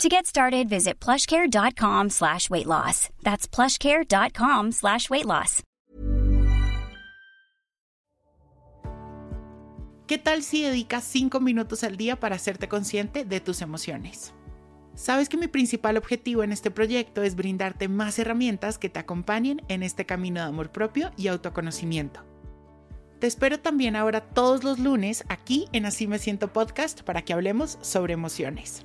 To get started, visit plushcare.com slash weight loss. That's plushcare.com slash weight loss. ¿Qué tal si dedicas 5 minutos al día para hacerte consciente de tus emociones? Sabes que mi principal objetivo en este proyecto es brindarte más herramientas que te acompañen en este camino de amor propio y autoconocimiento. Te espero también ahora todos los lunes aquí en Así Me Siento Podcast para que hablemos sobre emociones.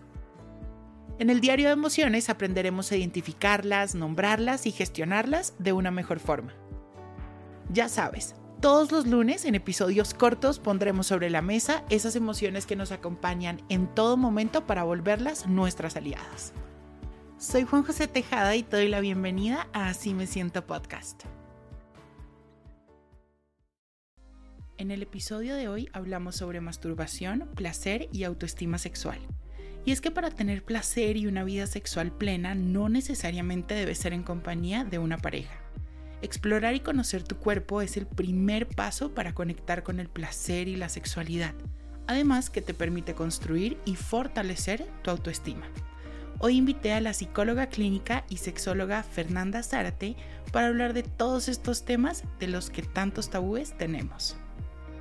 En el diario de emociones aprenderemos a identificarlas, nombrarlas y gestionarlas de una mejor forma. Ya sabes, todos los lunes en episodios cortos pondremos sobre la mesa esas emociones que nos acompañan en todo momento para volverlas nuestras aliadas. Soy Juan José Tejada y te doy la bienvenida a Así me siento podcast. En el episodio de hoy hablamos sobre masturbación, placer y autoestima sexual. Y es que para tener placer y una vida sexual plena no necesariamente debe ser en compañía de una pareja. Explorar y conocer tu cuerpo es el primer paso para conectar con el placer y la sexualidad, además que te permite construir y fortalecer tu autoestima. Hoy invité a la psicóloga clínica y sexóloga Fernanda Zárate para hablar de todos estos temas de los que tantos tabúes tenemos.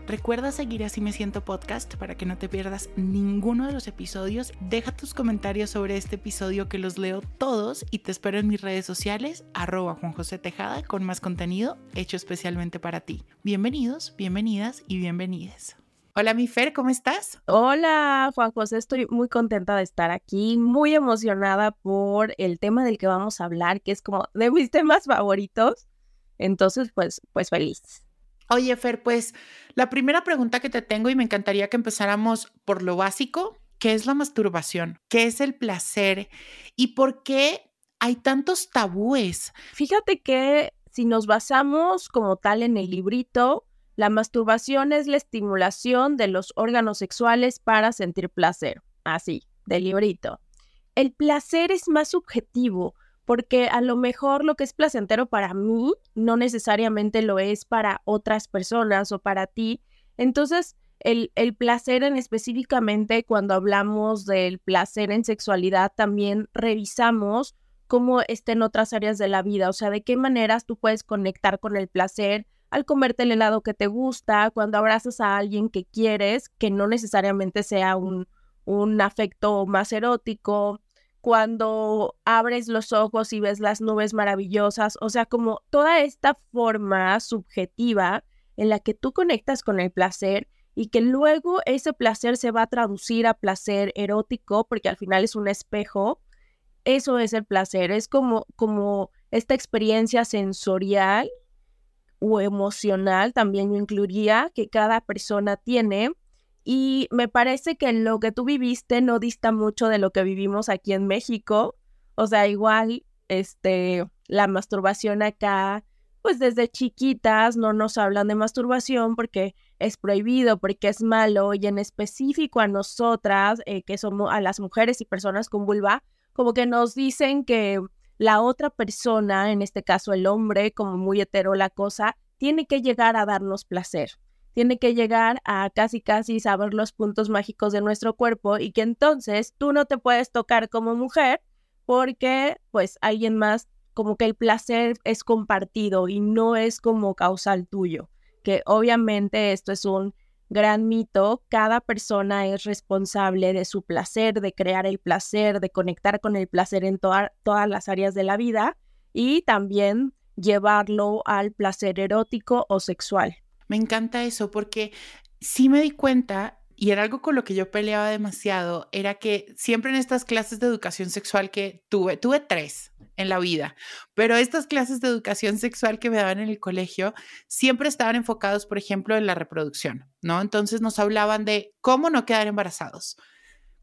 Recuerda seguir Así Me Siento Podcast para que no te pierdas ninguno de los episodios. Deja tus comentarios sobre este episodio que los leo todos y te espero en mis redes sociales, arroba Juan José Tejada, con más contenido hecho especialmente para ti. Bienvenidos, bienvenidas y bienvenides. Hola, mi Fer, ¿cómo estás? Hola, Juan José, estoy muy contenta de estar aquí, muy emocionada por el tema del que vamos a hablar, que es como de mis temas favoritos. Entonces, pues, pues feliz. Oye, Fer, pues la primera pregunta que te tengo y me encantaría que empezáramos por lo básico, ¿qué es la masturbación? ¿Qué es el placer? ¿Y por qué hay tantos tabúes? Fíjate que si nos basamos como tal en el librito, la masturbación es la estimulación de los órganos sexuales para sentir placer. Así, del librito. El placer es más subjetivo porque a lo mejor lo que es placentero para mí no necesariamente lo es para otras personas o para ti. Entonces, el, el, placer en específicamente cuando hablamos del placer en sexualidad, también revisamos cómo está en otras áreas de la vida, o sea, de qué maneras tú puedes conectar con el placer al comerte el helado que te gusta, cuando abrazas a alguien que quieres, que no necesariamente sea un, un afecto más erótico, cuando abres los ojos y ves las nubes maravillosas, o sea, como toda esta forma subjetiva en la que tú conectas con el placer y que luego ese placer se va a traducir a placer erótico, porque al final es un espejo, eso es el placer, es como, como esta experiencia sensorial o emocional, también yo incluiría, que cada persona tiene y me parece que lo que tú viviste no dista mucho de lo que vivimos aquí en México. O sea, igual, este, la masturbación acá, pues desde chiquitas no nos hablan de masturbación porque es prohibido, porque es malo, y en específico a nosotras, eh, que somos a las mujeres y personas con vulva, como que nos dicen que la otra persona, en este caso el hombre, como muy hetero la cosa, tiene que llegar a darnos placer tiene que llegar a casi casi saber los puntos mágicos de nuestro cuerpo y que entonces tú no te puedes tocar como mujer porque pues alguien más como que el placer es compartido y no es como causal tuyo, que obviamente esto es un gran mito, cada persona es responsable de su placer, de crear el placer, de conectar con el placer en todas las áreas de la vida y también llevarlo al placer erótico o sexual. Me encanta eso porque sí me di cuenta, y era algo con lo que yo peleaba demasiado, era que siempre en estas clases de educación sexual que tuve, tuve tres en la vida, pero estas clases de educación sexual que me daban en el colegio siempre estaban enfocados, por ejemplo, en la reproducción, ¿no? Entonces nos hablaban de cómo no quedar embarazados,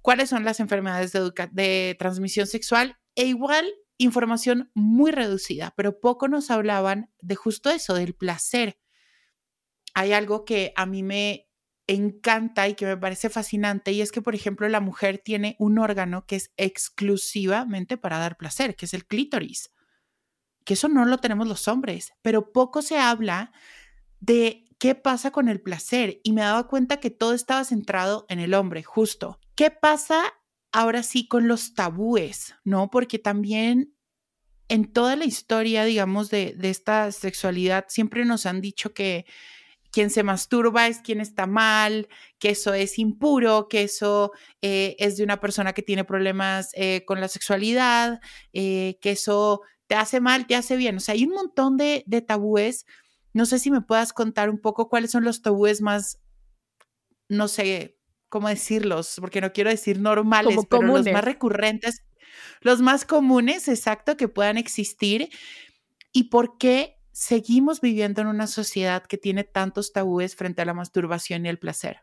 cuáles son las enfermedades de, de transmisión sexual e igual información muy reducida, pero poco nos hablaban de justo eso, del placer. Hay algo que a mí me encanta y que me parece fascinante y es que, por ejemplo, la mujer tiene un órgano que es exclusivamente para dar placer, que es el clítoris, que eso no lo tenemos los hombres, pero poco se habla de qué pasa con el placer y me daba cuenta que todo estaba centrado en el hombre, justo. ¿Qué pasa ahora sí con los tabúes? ¿No? Porque también en toda la historia, digamos, de, de esta sexualidad, siempre nos han dicho que quien se masturba es quien está mal, que eso es impuro, que eso eh, es de una persona que tiene problemas eh, con la sexualidad, eh, que eso te hace mal, te hace bien. O sea, hay un montón de, tabúes. No sé si me puedas contar un poco cuáles son los tabúes más, no sé cómo decirlos, porque no quiero decir normales, pero los más recurrentes, los más comunes, exacto, que puedan existir. ¿Y por qué seguimos viviendo en una sociedad que tiene tantos tabúes frente a la masturbación y el placer?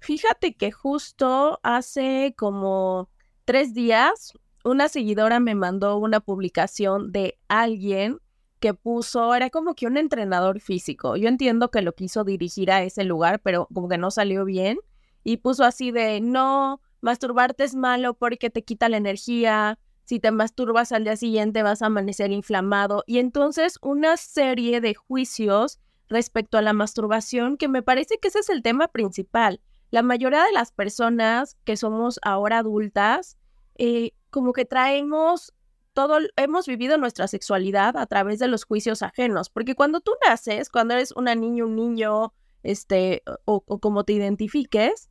Fíjate que justo hace como tres días una seguidora me mandó una publicación de alguien que puso, era como que un entrenador físico. Yo entiendo que lo quiso dirigir a ese lugar, pero como que no salió bien. Y puso así de, no, masturbarte es malo porque te quita la energía, si te masturbas al día siguiente vas a amanecer inflamado y entonces una serie de juicios respecto a la masturbación que me parece que ese es el tema principal. La mayoría de las personas que somos ahora adultas, eh, como que traemos todo, hemos vivido nuestra sexualidad a través de los juicios ajenos, porque cuando tú naces, cuando eres una niña, un niño, este, o como te identifiques,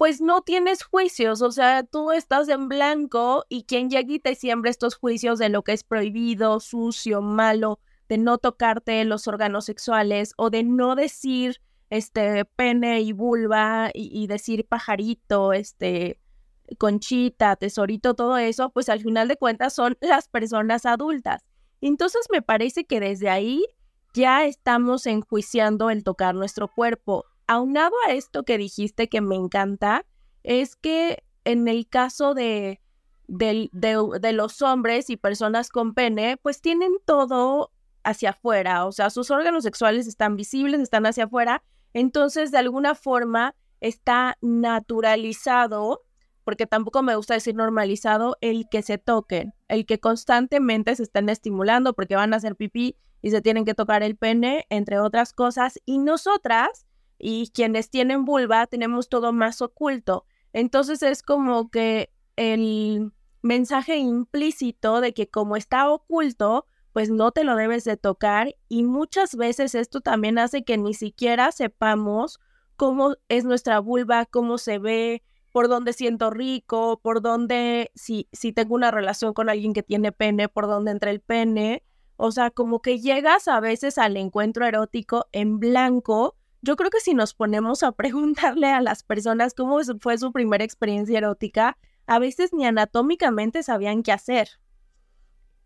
pues no tienes juicios, o sea, tú estás en blanco y quien llega y siembra estos juicios de lo que es prohibido, sucio, malo, de no tocarte los órganos sexuales o de no decir este pene y vulva y, decir pajarito, este conchita, tesorito, todo eso, pues al final de cuentas son las personas adultas. Entonces me parece que desde ahí ya estamos enjuiciando el tocar nuestro cuerpo aunado a esto que dijiste que me encanta, es que en el caso de, de, los hombres y personas con pene, pues tienen todo hacia afuera, o sea, sus órganos sexuales están visibles, están hacia afuera, entonces de alguna forma está naturalizado, porque tampoco me gusta decir normalizado, el que se toquen, el que constantemente se estén estimulando porque van a hacer pipí y se tienen que tocar el pene, entre otras cosas, y nosotras y quienes tienen vulva tenemos todo más oculto. Entonces es como que el mensaje implícito de que como está oculto, pues no te lo debes de tocar y muchas veces esto también hace que ni siquiera sepamos cómo es nuestra vulva, cómo se ve, por dónde siento rico, por dónde, si, si tengo una relación con alguien que tiene pene, por dónde entra el pene. O sea, como que llegas a veces al encuentro erótico en blanco yo creo que si nos ponemos a preguntarle a las personas cómo fue su primera experiencia erótica, a veces ni anatómicamente sabían qué hacer.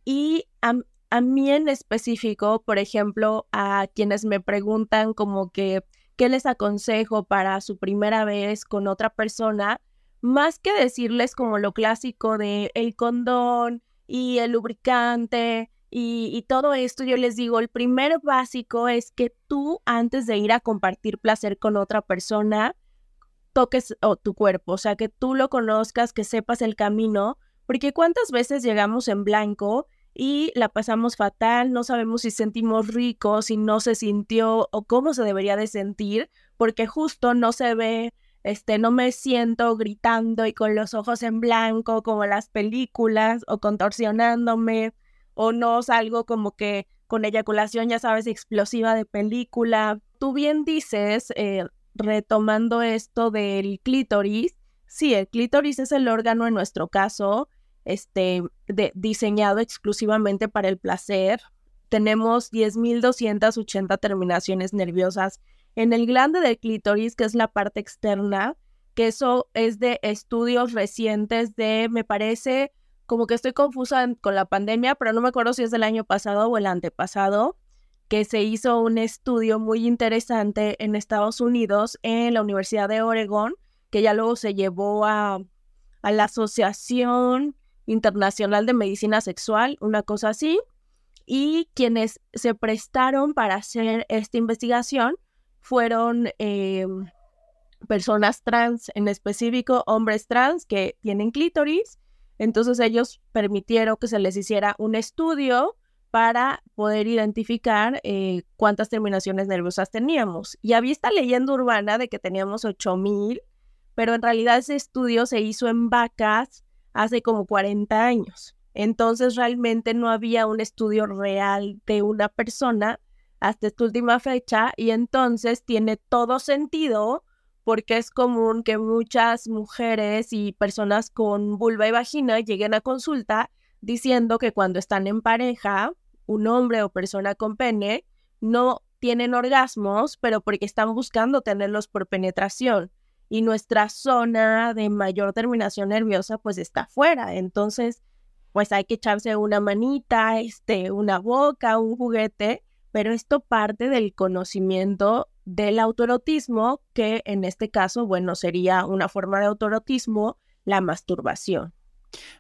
Y a, mí en específico, por ejemplo, a quienes me preguntan como que qué les aconsejo para su primera vez con otra persona, más que decirles como lo clásico de el condón y el lubricante y, todo esto yo les digo, el primer básico es que tú antes de ir a compartir placer con otra persona, toques tu cuerpo, o sea, que tú lo conozcas, que sepas el camino, porque cuántas veces llegamos en blanco y la pasamos fatal, no sabemos si sentimos rico, si no se sintió o cómo se debería de sentir, porque justo no se ve, este, no me siento gritando y con los ojos en blanco como las películas o contorsionándome o no salgo como que con eyaculación, ya sabes, explosiva de película. Tú bien dices, eh, retomando esto del clítoris, sí, el clítoris es el órgano en nuestro caso, este, diseñado exclusivamente para el placer. Tenemos 10.280 terminaciones nerviosas en el glande del clítoris, que es la parte externa, que eso es de estudios recientes de, me parece, como que estoy confusa con la pandemia, pero no me acuerdo si es del año pasado o el antepasado, que se hizo un estudio muy interesante en Estados Unidos, en la Universidad de Oregon, que ya luego se llevó a, la Asociación Internacional de Medicina Sexual, una cosa así, y quienes se prestaron para hacer esta investigación fueron em, personas trans, en específico hombres trans que tienen clítoris. Entonces ellos permitieron que se les hiciera un estudio para poder identificar eh, cuántas terminaciones nerviosas teníamos. Y había esta leyenda urbana de que teníamos 8000, pero en realidad ese estudio se hizo en vacas hace como 40 años. Entonces realmente no había un estudio real de una persona hasta esta última fecha y entonces tiene todo sentido porque es común que muchas mujeres y personas con vulva y vagina lleguen a consulta diciendo que cuando están en pareja, un hombre o persona con pene no tienen orgasmos, pero porque están buscando tenerlos por penetración y nuestra zona de mayor terminación nerviosa pues está fuera. Entonces, pues hay que echarse una manita, este, una boca, un juguete, pero esto parte del conocimiento del autoerotismo, que en este caso, bueno, sería una forma de autoerotismo, la masturbación.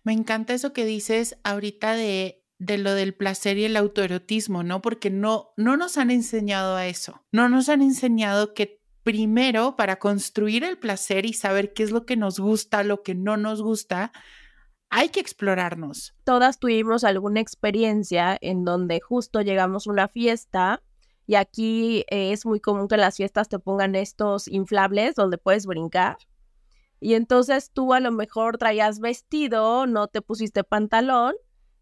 Me encanta eso que dices ahorita de, de lo del placer y el autoerotismo, ¿no? Porque no, no nos han enseñado a eso. No nos han enseñado que primero para construir el placer y saber qué es lo que nos gusta, lo que no nos gusta, hay que explorarnos. Todas tuvimos alguna experiencia en donde justo llegamos a una fiesta y aquí eh, es muy común que las fiestas te pongan estos inflables donde puedes brincar. Y entonces tú a lo mejor traías vestido, no te pusiste pantalón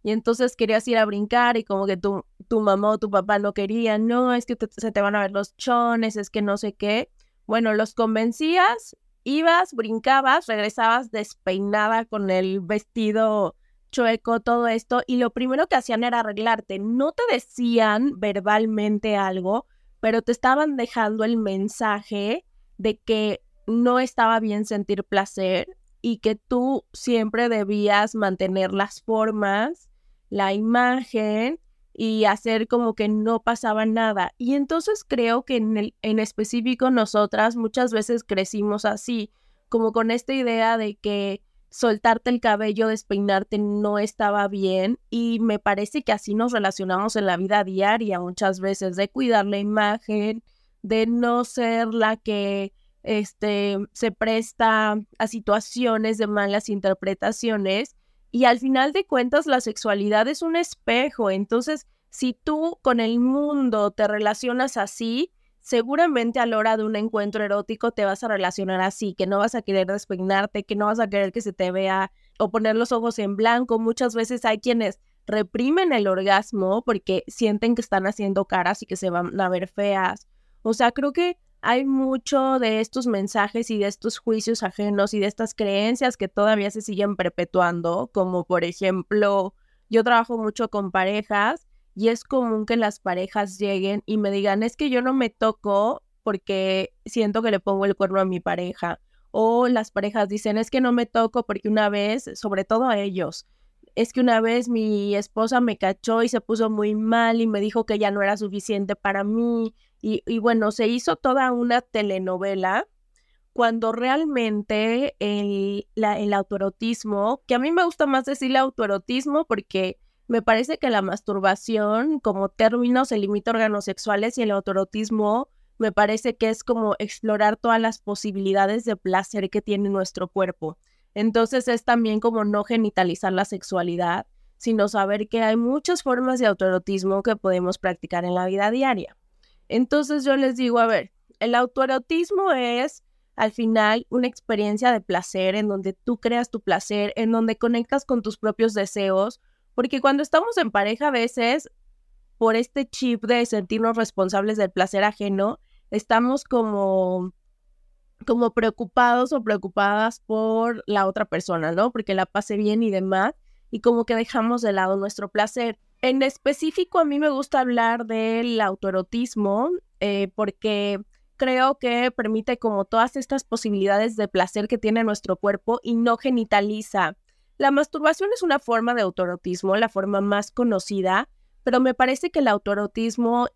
y entonces querías ir a brincar y como que tu, tu mamá o tu papá no querían, no, es que se te van a ver los chones, es que no sé qué. Bueno, los convencías ibas, brincabas, regresabas despeinada con el vestido chueco, todo esto, y lo primero que hacían era arreglarte. No te decían verbalmente algo, pero te estaban dejando el mensaje de que no estaba bien sentir placer y que tú siempre debías mantener las formas, la imagen y hacer como que no pasaba nada. Y entonces creo que en, el, en específico nosotras muchas veces crecimos así, como con esta idea de que soltarte el cabello, despeinarte no estaba bien y me parece que así nos relacionamos en la vida diaria muchas veces, de cuidar la imagen, de no ser la que este, se presta a situaciones de malas interpretaciones y al final de cuentas, la sexualidad es un espejo. Entonces, si tú con el mundo te relacionas así, seguramente a la hora de un encuentro erótico te vas a relacionar así, que no vas a querer despeinarte, que no vas a querer que se te vea o poner los ojos en blanco. Muchas veces hay quienes reprimen el orgasmo porque sienten que están haciendo caras y que se van a ver feas. O sea, creo que hay mucho de estos mensajes y de estos juicios ajenos y de estas creencias que todavía se siguen perpetuando, como por ejemplo, yo trabajo mucho con parejas y es común que las parejas lleguen y me digan, es que yo no me toco porque siento que le pongo el cuerno a mi pareja. O las parejas dicen, es que no me toco porque una vez, sobre todo a ellos, es que una vez mi esposa me cachó y se puso muy mal y me dijo que ya no era suficiente para mí y, bueno, se hizo toda una telenovela cuando realmente el, el autoerotismo, que a mí me gusta más decirle autoerotismo porque me parece que la masturbación como término se limita a órganos sexuales y el autoerotismo me parece que es como explorar todas las posibilidades de placer que tiene nuestro cuerpo. Entonces es también como no genitalizar la sexualidad, sino saber que hay muchas formas de autoerotismo que podemos practicar en la vida diaria. Entonces yo les digo, a ver, el autoerotismo es al final una experiencia de placer en donde tú creas tu placer, en donde conectas con tus propios deseos, porque cuando estamos en pareja a veces, por este chip de sentirnos responsables del placer ajeno, estamos como como preocupados o preocupadas por la otra persona, ¿no? Porque la pase bien y demás, y como que dejamos de lado nuestro placer. En específico, a mí me gusta hablar del autoerotismo eh, porque creo que permite como todas estas posibilidades de placer que tiene nuestro cuerpo y no genitaliza. La masturbación es una forma de autoerotismo, la forma más conocida, pero me parece que el autoerotismo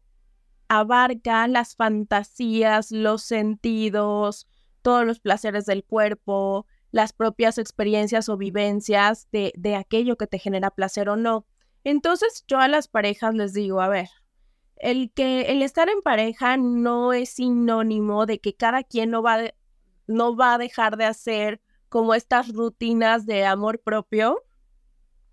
abarca las fantasías, los sentidos, todos los placeres del cuerpo, las propias experiencias o vivencias de, de aquello que te genera placer o no. Entonces yo a las parejas les digo, a ver, el que el estar en pareja no es sinónimo de que cada quien no va, no va a dejar de hacer como estas rutinas de amor propio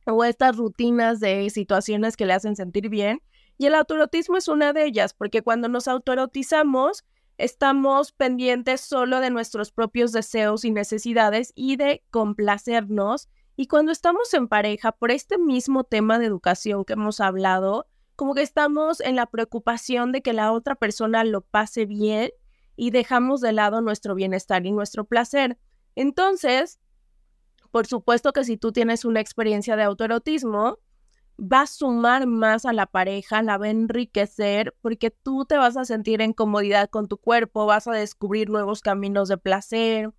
o estas rutinas de situaciones que le hacen sentir bien. Y el autoerotismo es una de ellas, porque cuando nos autoerotizamos, estamos pendientes solo de nuestros propios deseos y necesidades y de complacernos. Y cuando estamos en pareja, por este mismo tema de educación que hemos hablado, como que estamos en la preocupación de que la otra persona lo pase bien y dejamos de lado nuestro bienestar y nuestro placer. Entonces, por supuesto que si tú tienes una experiencia de autoerotismo, va a sumar más a la pareja, la va a enriquecer porque tú te vas a sentir en comodidad con tu cuerpo, vas a descubrir nuevos caminos de placer,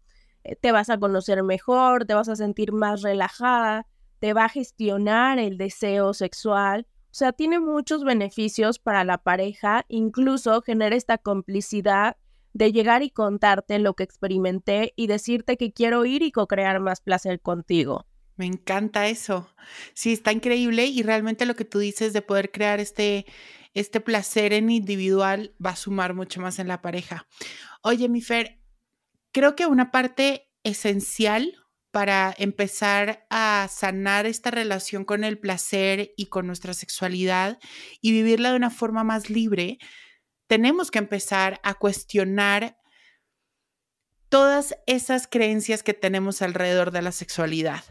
eh, te vas a conocer mejor, te vas a sentir más relajada, te va a gestionar el deseo sexual. O sea, tiene muchos beneficios para la pareja, incluso genera esta complicidad de llegar y contarte lo que experimenté y decirte que quiero ir y co-crear más placer contigo. Me encanta eso. Sí, está increíble y realmente lo que tú dices de poder crear este, este placer en individual va a sumar mucho más en la pareja. Oye, mi Fer, creo que una parte esencial para empezar a sanar esta relación con el placer y con nuestra sexualidad y vivirla de una forma más libre tenemos que empezar a cuestionar todas esas creencias que tenemos alrededor de la sexualidad,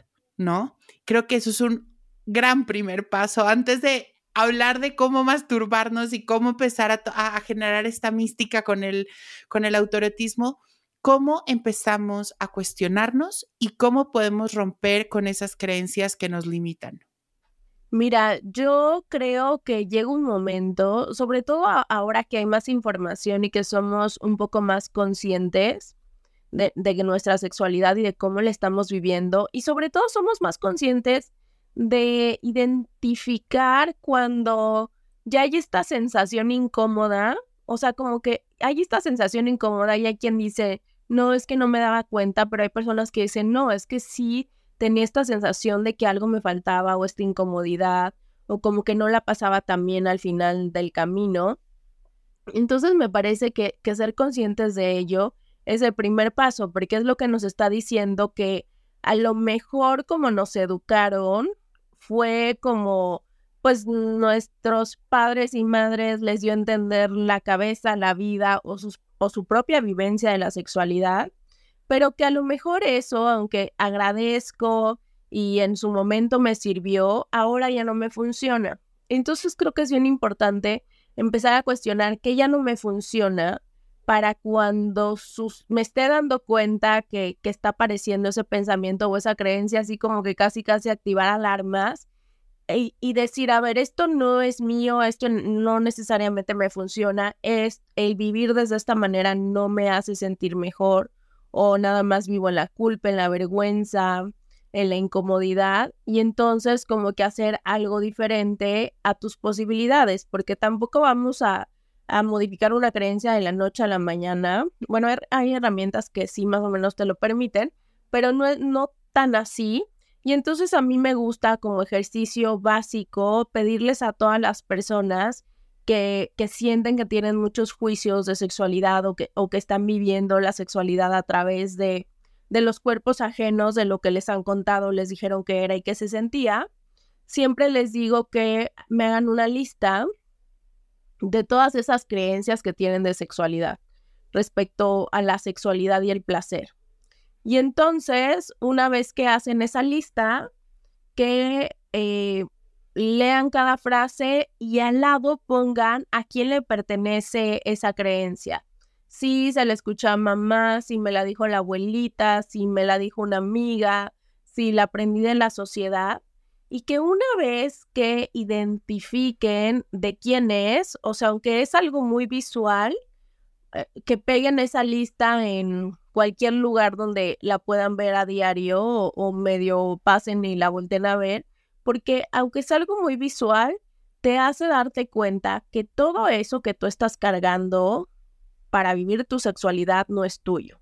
¿no? Creo que eso es un gran primer paso antes de hablar de cómo masturbarnos y cómo empezar a, generar esta mística con el, con el autorotismo, cómo empezamos a cuestionarnos y cómo podemos romper con esas creencias que nos limitan. Mira, yo creo que llega un momento, sobre todo ahora que hay más información y que somos un poco más conscientes de, nuestra sexualidad y de cómo la estamos viviendo, y sobre todo somos más conscientes de identificar cuando ya hay esta sensación incómoda, o sea, como que hay esta sensación incómoda y hay quien dice, no, es que no me daba cuenta, pero hay personas que dicen, no, es que sí tenía esta sensación de que algo me faltaba o esta incomodidad o como que no la pasaba tan bien al final del camino. Entonces me parece que, que ser conscientes de ello es el primer paso, porque es lo que nos está diciendo que a lo mejor como nos educaron fue como pues nuestros padres y madres les dio a entender la cabeza, la vida o, sus, o su propia vivencia de la sexualidad pero que a lo mejor eso, aunque agradezco y en su momento me sirvió, ahora ya no me funciona. Entonces creo que es bien importante empezar a cuestionar qué ya no me funciona para cuando sus, me esté dando cuenta que, que está apareciendo ese pensamiento o esa creencia, así como que casi casi activar alarmas y, y, decir, a ver, esto no es mío, esto no necesariamente me funciona, es el vivir desde esta manera no me hace sentir mejor o nada más vivo en la culpa, en la vergüenza, en la incomodidad y entonces como que hacer algo diferente a tus posibilidades, porque tampoco vamos a, a modificar una creencia de la noche a la mañana. Bueno, hay herramientas que sí más o menos te lo permiten, pero no, no tan así. Y entonces a mí me gusta como ejercicio básico pedirles a todas las personas que, sienten que tienen muchos juicios de sexualidad o que, o que están viviendo la sexualidad a través de, de los cuerpos ajenos, de lo que les han contado, les dijeron que era y que se sentía, siempre les digo que me hagan una lista de todas esas creencias que tienen de sexualidad respecto a la sexualidad y el placer. Y entonces, una vez que hacen esa lista, que eh, lean cada frase y al lado pongan a quién le pertenece esa creencia. Si se la escucha a mamá, si me la dijo la abuelita, si me la dijo una amiga, si la aprendí de la sociedad. Y que una vez que identifiquen de quién es, o sea, aunque es algo muy visual, eh, que peguen esa lista en cualquier lugar donde la puedan ver a diario o, o medio pasen y la vuelten a ver, porque aunque es algo muy visual, te hace darte cuenta que todo eso que tú estás cargando para vivir tu sexualidad no es tuyo.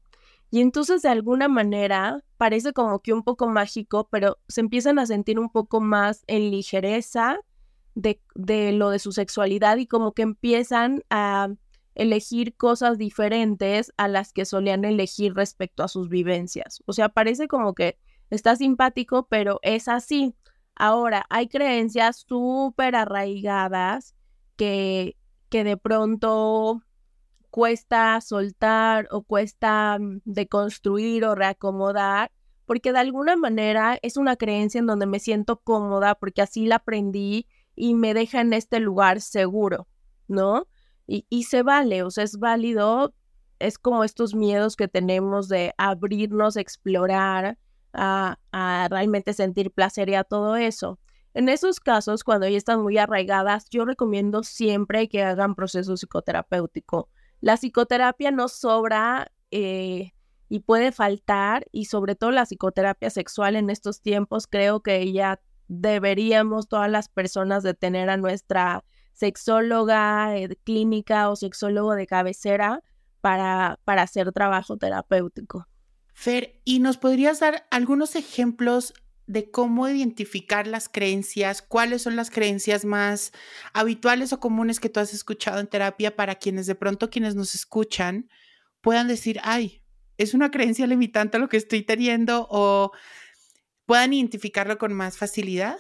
Y entonces de alguna manera parece como que un poco mágico, pero se empiezan a sentir un poco más en ligereza de, de lo de su sexualidad y como que empiezan a elegir cosas diferentes a las que solían elegir respecto a sus vivencias. O sea, parece como que está simpático, pero es así. Ahora, hay creencias súper arraigadas que, que de pronto cuesta soltar o cuesta mm, deconstruir o reacomodar, porque de alguna manera es una creencia en donde me siento cómoda porque así la aprendí y me deja en este lugar seguro, ¿no? Y, y se vale, o sea, es válido, es como estos miedos que tenemos de abrirnos, explorar, a, a realmente sentir placer y a todo eso. En esos casos, cuando ya están muy arraigadas, yo recomiendo siempre que hagan proceso psicoterapéutico. La psicoterapia no sobra eh, y puede faltar, y sobre todo la psicoterapia sexual en estos tiempos, creo que ya deberíamos todas las personas de tener a nuestra sexóloga eh, clínica o sexólogo de cabecera para, para hacer trabajo terapéutico. Fer, ¿y nos podrías dar algunos ejemplos de cómo identificar las creencias? ¿Cuáles son las creencias más habituales o comunes que tú has escuchado en terapia para quienes de pronto quienes nos escuchan puedan decir, ay, es una creencia limitante lo que estoy teniendo o puedan identificarlo con más facilidad?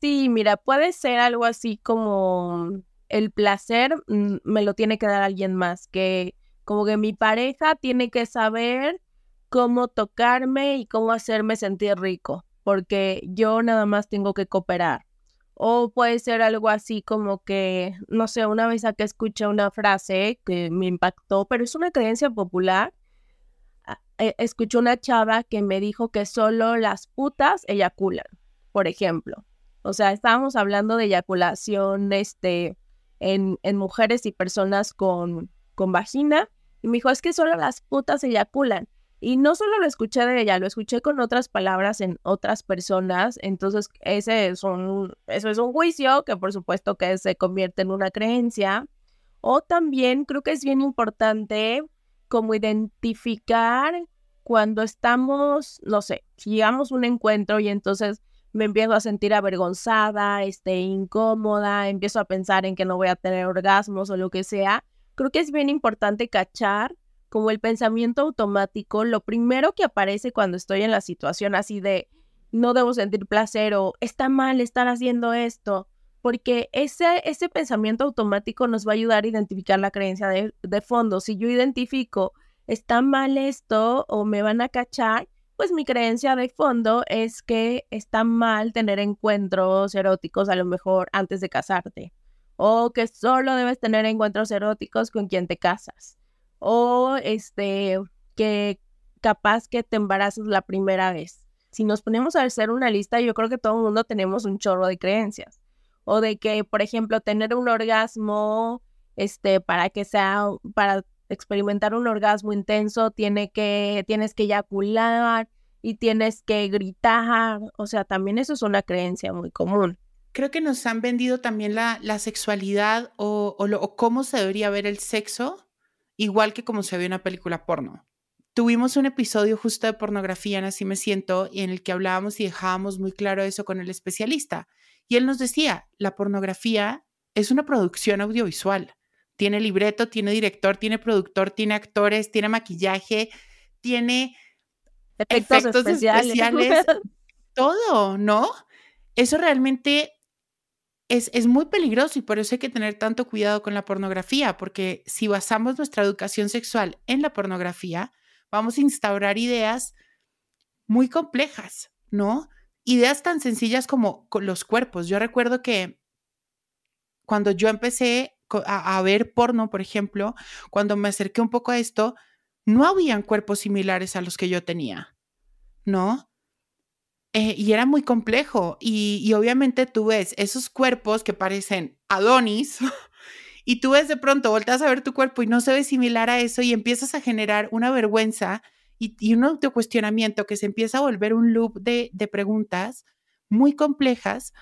Sí, mira, puede ser algo así como el placer mm, me lo tiene que dar alguien más, que como que mi pareja tiene que saber cómo tocarme y cómo hacerme sentir rico, porque yo nada más tengo que cooperar. O puede ser algo así como que, no sé, una vez que escuché una frase que me impactó, pero es una creencia popular. Ah, eh, escuché una chava que me dijo que solo las putas eyaculan, por ejemplo. O sea, estábamos hablando de eyaculación este, en, en mujeres y personas con, con vagina. Y me dijo, es que solo las putas eyaculan. Y no solo lo escuché de ella, lo escuché con otras palabras en otras personas. Entonces, ese es un, eso es un juicio que por supuesto que se convierte en una creencia. O también creo que es bien importante como identificar cuando estamos, no sé, llegamos a un encuentro y entonces me empiezo a sentir avergonzada, este, incómoda, empiezo a pensar en que no voy a tener orgasmos o lo que sea, creo que es bien importante cachar como el pensamiento automático, lo primero que aparece cuando estoy en la situación así de no debo sentir placer o está mal estar haciendo esto, porque ese, ese pensamiento automático nos va a ayudar a identificar la creencia de, de fondo. Si yo identifico está mal esto o me van a cachar, pues mi creencia de fondo es que está mal tener encuentros eróticos a lo mejor antes de casarte o que solo debes tener encuentros eróticos con quien te casas o este, que capaz que te embarazas la primera vez. Si nos ponemos a hacer una lista, yo creo que todo el mundo tenemos un chorro de creencias. O de que, por ejemplo, tener un orgasmo, este, para que sea, para experimentar un orgasmo intenso, tiene que, tienes que eyacular y tienes que gritar. O sea, también eso es una creencia muy común. Creo que nos han vendido también la, la sexualidad o, o, o cómo se debería ver el sexo igual que como se ve una película porno. Tuvimos un episodio justo de pornografía en Así me siento en el que hablábamos y dejábamos muy claro eso con el especialista. Y él nos decía, la pornografía es una producción audiovisual. Tiene libreto, tiene director, tiene productor, tiene actores, tiene maquillaje, tiene efectos, especiales todo, ¿no? Eso realmente es, muy peligroso y por eso hay que tener tanto cuidado con la pornografía, porque si basamos nuestra educación sexual en la pornografía, vamos a instaurar ideas muy complejas, ¿no? Ideas tan sencillas como los cuerpos. Yo recuerdo que cuando yo empecé a, a ver porno, por ejemplo, cuando me acerqué un poco a esto, no habían cuerpos similares a los que yo tenía, ¿no? Eh, y era muy complejo. Y, obviamente tú ves esos cuerpos que parecen Adonis. y tú ves de pronto, volteas a ver tu cuerpo y no se ve similar a eso y empiezas a generar una vergüenza y, y un autocuestionamiento que se empieza a volver un loop de, de preguntas muy complejas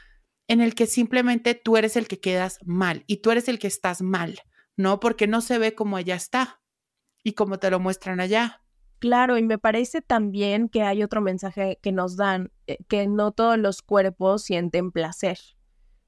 en el que simplemente tú eres el que quedas mal y tú eres el que estás mal, ¿no? Porque no se ve como allá está y como te lo muestran allá. Claro, y me parece también que hay otro mensaje que nos dan, eh, que no todos los cuerpos sienten placer,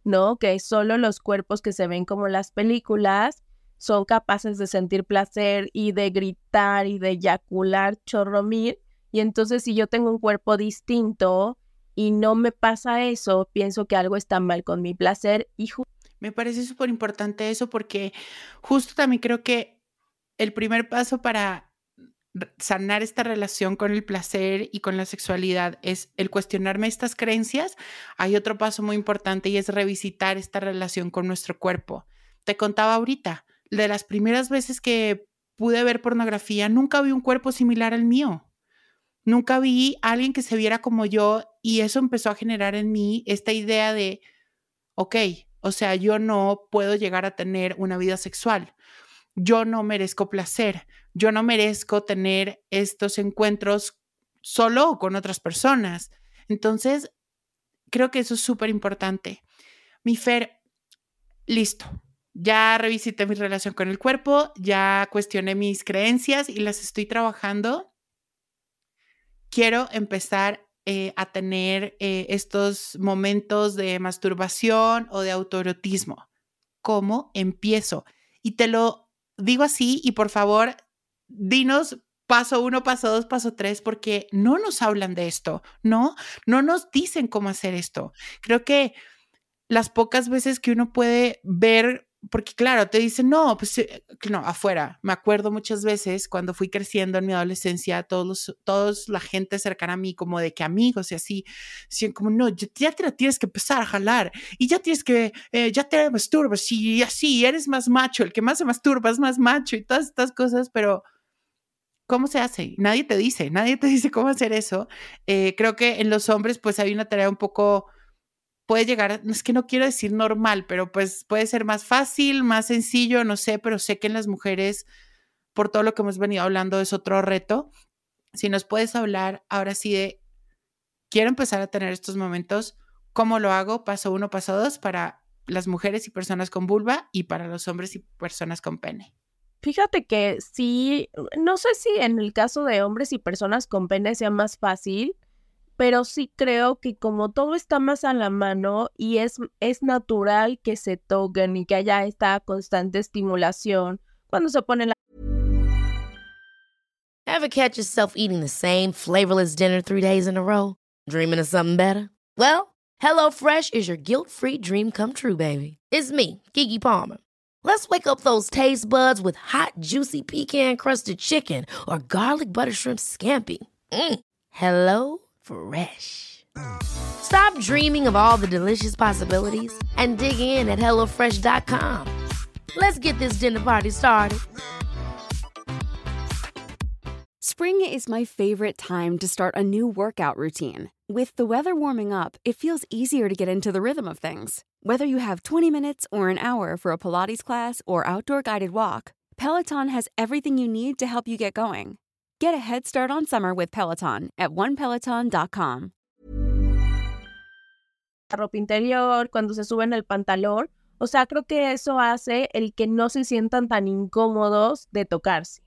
¿no? Que solo los cuerpos que se ven como las películas son capaces de sentir placer y de gritar y de eyacular chorro mil. Y entonces si yo tengo un cuerpo distinto y no me pasa eso, pienso que algo está mal con mi placer y me parece súper importante eso porque justo también creo que el primer paso para sanar esta relación con el placer y con la sexualidad es el cuestionarme estas creencias. Hay otro paso muy importante y es revisitar esta relación con nuestro cuerpo. Te contaba ahorita, de las primeras veces que pude ver pornografía, nunca vi un cuerpo similar al mío. Nunca vi a alguien que se viera como yo y eso empezó a generar en mí esta idea de, ok, o sea, yo no puedo llegar a tener una vida sexual. Yo no merezco placer. Yo no merezco tener estos encuentros solo o con otras personas. Entonces, creo que eso es súper importante. Mi Fer, listo. Ya revisité mi relación con el cuerpo, ya cuestioné mis creencias y las estoy trabajando. Quiero empezar eh, a tener eh, estos momentos de masturbación o de autoerotismo. ¿Cómo empiezo? Y te lo digo así y por favor, dinos paso uno, paso dos, paso tres, porque no nos hablan de esto, ¿no? No nos dicen cómo hacer esto. Creo que las pocas veces que uno puede ver porque claro, te dicen, no, pues eh, no, afuera. Me acuerdo muchas veces cuando fui creciendo en mi adolescencia, todos, todos la gente cercana a mí, como de que amigos y así, decían como, no, ya te la tienes que empezar a jalar y ya tienes que, eh, ya te masturbas y así, eres más macho, el que más se masturba es más macho y todas estas cosas, pero ¿cómo se hace? Nadie te dice, nadie te dice cómo hacer eso. Eh, creo que en los hombres pues hay una tarea un poco puede llegar, es que no quiero decir normal, pero pues puede ser más fácil, más sencillo, no sé, pero sé que en las mujeres, por todo lo que hemos venido hablando, es otro reto. Si nos puedes hablar ahora sí de, quiero empezar a tener estos momentos, ¿cómo lo hago? Paso uno, paso dos, para las mujeres y personas con vulva y para los hombres y personas con pene. Fíjate que sí, no sé si en el caso de hombres y personas con pene sea más fácil, pero sí creo que como todo está más a la mano y es, es natural que se toquen y que haya esta constante estimulación cuando se pone la... Ever catch yourself eating the same flavorless dinner three days in a row? Dreaming of something better? Well, HelloFresh is your guilt-free dream come true, baby. It's me, Kiki Palmer. Let's wake up those taste buds with hot, juicy pecan-crusted chicken or garlic butter shrimp scampi. Mm. Hello Fresh. Stop dreaming of all the delicious possibilities and dig in at HelloFresh.com. Let's get this dinner party started. Spring is my favorite time to start a new workout routine. With the weather warming up, it feels easier to get into the rhythm of things. Whether you have 20 minutes or an hour for a Pilates class or outdoor guided walk, Peloton has everything you need to help you get going. Get a head start on summer with Peloton at onepeloton.com. La ropa interior, cuando se suben el pantalón. O sea, creo que eso hace el que no se sientan tan incómodos de tocarse.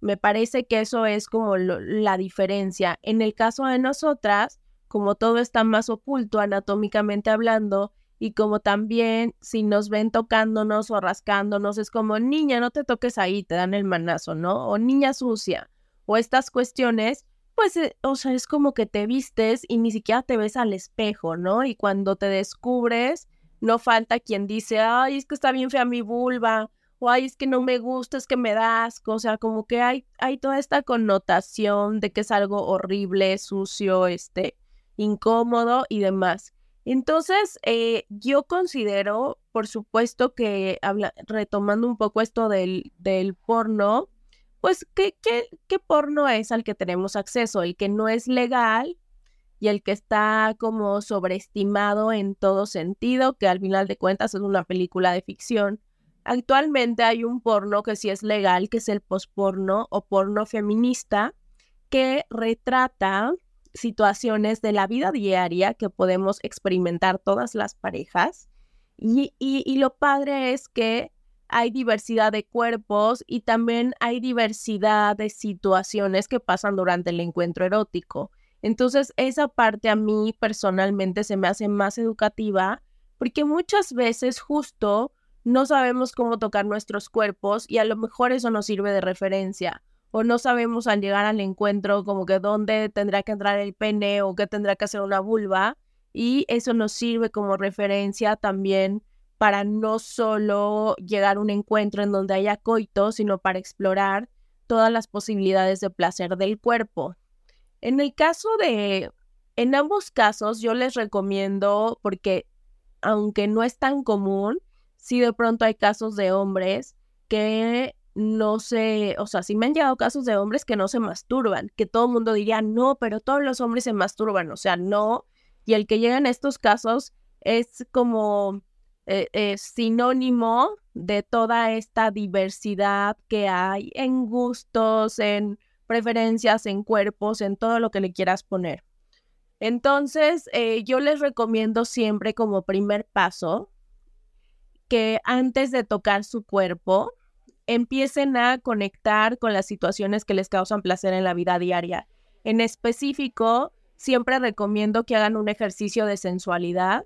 Me parece que eso es como la diferencia. En el caso de nosotras, como todo está más oculto anatómicamente hablando, y como también si nos ven tocándonos o rascándonos, es como, niña, no te toques ahí, te dan el manazo, ¿no? O niña sucia o estas cuestiones, pues, eh, o sea, es como que te vistes y ni siquiera te ves al espejo, ¿no? Y cuando te descubres, no falta quien dice, ay, es que está bien fea mi vulva, o ay, es que no me gusta, es que me das, o sea, como que hay, hay toda esta connotación de que es algo horrible, sucio, este, incómodo y demás. Entonces, eh, yo considero, por supuesto que habla, retomando un poco esto del, del porno, pues, ¿qué, qué, qué porno es al que tenemos acceso? El que no es legal y el que está como sobreestimado en todo sentido, que al final de cuentas es una película de ficción. Actualmente hay un porno que sí es legal, que es el posporno o porno feminista, que retrata situaciones de la vida diaria que podemos experimentar todas las parejas. Y, y, y lo padre es que hay diversidad de cuerpos y también hay diversidad de situaciones que pasan durante el encuentro erótico. Entonces, esa parte a mí personalmente se me hace más educativa porque muchas veces justo no sabemos cómo tocar nuestros cuerpos y a lo mejor eso nos sirve de referencia o no sabemos al llegar al encuentro como que dónde tendrá que entrar el pene o qué tendrá que hacer una vulva y eso nos sirve como referencia también para no solo llegar a un encuentro en donde haya coito, sino para explorar todas las posibilidades de placer del cuerpo. En el caso de, en ambos casos yo les recomiendo, porque aunque no es tan común, sí de pronto hay casos de hombres que no se, o sea, sí me han llegado casos de hombres que no se masturban, que todo el mundo diría, no, pero todos los hombres se masturban, o sea, no. Y el que llega en estos casos es como eh, sinónimo de toda esta diversidad que hay en gustos, en preferencias, en cuerpos, en todo lo que le quieras poner. Entonces, eh, yo les recomiendo siempre como primer paso que antes de tocar su cuerpo, empiecen a conectar con las situaciones que les causan placer en la vida diaria. En específico, siempre recomiendo que hagan un ejercicio de sensualidad,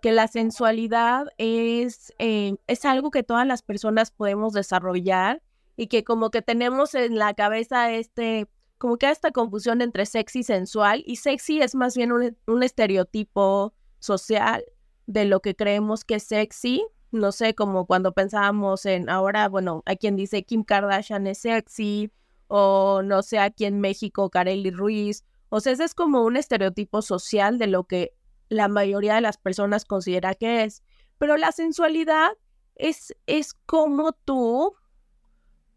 que la sensualidad es, eh, es algo que todas las personas podemos desarrollar y que como que tenemos en la cabeza este, como que esta confusión entre sexy y sensual, y sexy es más bien un, un estereotipo social de lo que creemos que es sexy, no sé, como cuando pensábamos en ahora, bueno, hay quien dice Kim Kardashian es sexy, o no sé, aquí en México, Kareli Ruiz. O sea, ese es como un estereotipo social de lo que la mayoría de las personas considera que es. Pero la sensualidad es, es como tú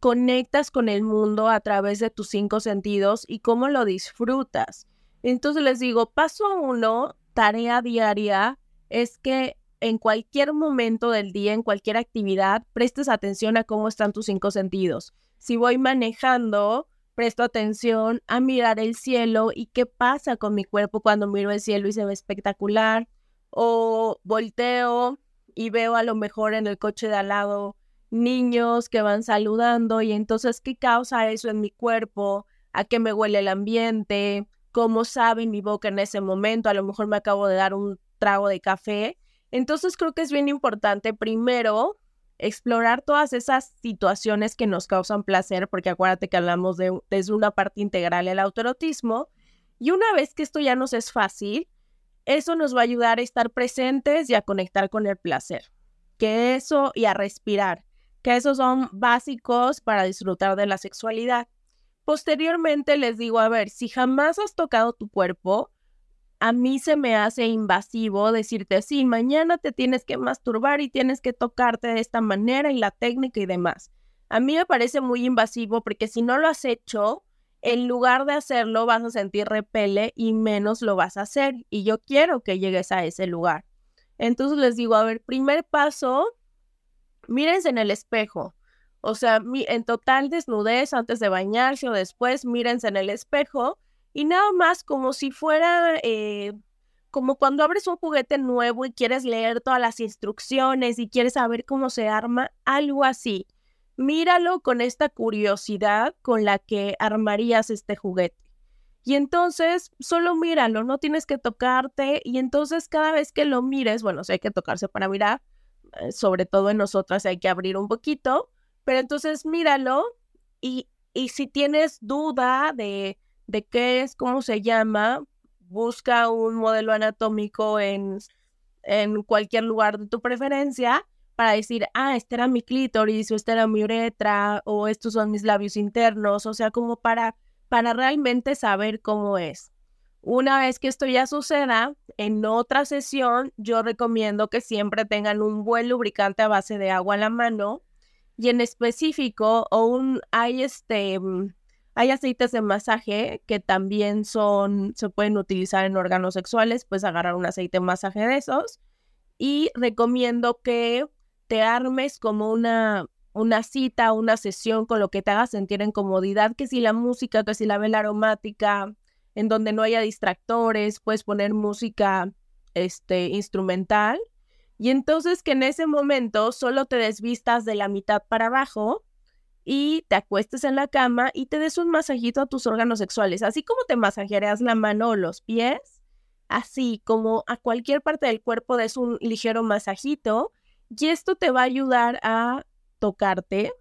conectas con el mundo a través de tus cinco sentidos y cómo lo disfrutas. Entonces les digo, paso uno, tarea diaria, es que en cualquier momento del día, en cualquier actividad, prestes atención a cómo están tus cinco sentidos. Si voy manejando, presto atención a mirar el cielo y qué pasa con mi cuerpo cuando miro el cielo y se ve espectacular. O volteo y veo a lo mejor en el coche de al lado niños que van saludando y entonces, ¿qué causa eso en mi cuerpo? ¿A qué me huele el ambiente? ¿Cómo sabe mi boca en ese momento? A lo mejor me acabo de dar un trago de café. Entonces creo que es bien importante primero explorar todas esas situaciones que nos causan placer, porque acuérdate que hablamos de desde una parte integral el autorotismo. Y una vez que esto ya nos es fácil, eso nos va a ayudar a estar presentes y a conectar con el placer. Que eso y a respirar que esos son básicos para disfrutar de la sexualidad. Posteriormente les digo, a ver, si jamás has tocado tu cuerpo, a mí se me hace invasivo decirte, sí, mañana te tienes que masturbar y tienes que tocarte de esta manera y la técnica y demás. A mí me parece muy invasivo porque si no lo has hecho, en lugar de hacerlo vas a sentir repele y menos lo vas a hacer. Y yo quiero que llegues a ese lugar. Entonces les digo, a ver, primer paso, mírense en el espejo. O sea, en total desnudez antes de bañarse o después, mírense en el espejo y nada más como si fuera eh, como cuando abres un juguete nuevo y quieres leer todas las instrucciones y quieres saber cómo se arma, algo así. Míralo con esta curiosidad con la que armarías este juguete. Y entonces solo míralo, no tienes que tocarte y entonces cada vez que lo mires, bueno, si hay que tocarse para mirar, eh, sobre todo en nosotras hay que abrir un poquito, pero entonces míralo y, y si tienes duda de, de qué es, cómo se llama, busca un modelo anatómico en, en cualquier lugar de tu preferencia para decir, ah, este era mi clítoris, o este era mi uretra, o estos son mis labios internos, o sea, como para, para realmente saber cómo es. Una vez que esto ya suceda, en otra sesión yo recomiendo que siempre tengan un buen lubricante a base de agua a la mano y en específico o un hay este mm, hay aceites de masaje que también son se pueden utilizar en órganos sexuales, pues agarrar un aceite de masaje de esos. Y recomiendo que te armes como una una cita, una sesión con lo que te haga sentir en comodidad, que si la música, que si la vela aromática, en donde no haya distractores, puedes poner música este, instrumental. Y entonces que en ese momento solo te desvistas de la mitad para abajo y te acuestes en la cama y te des un masajito a tus órganos sexuales, así como te masajeas la mano o los pies, así como a cualquier parte del cuerpo des un ligero masajito y esto te va a ayudar a tocarte,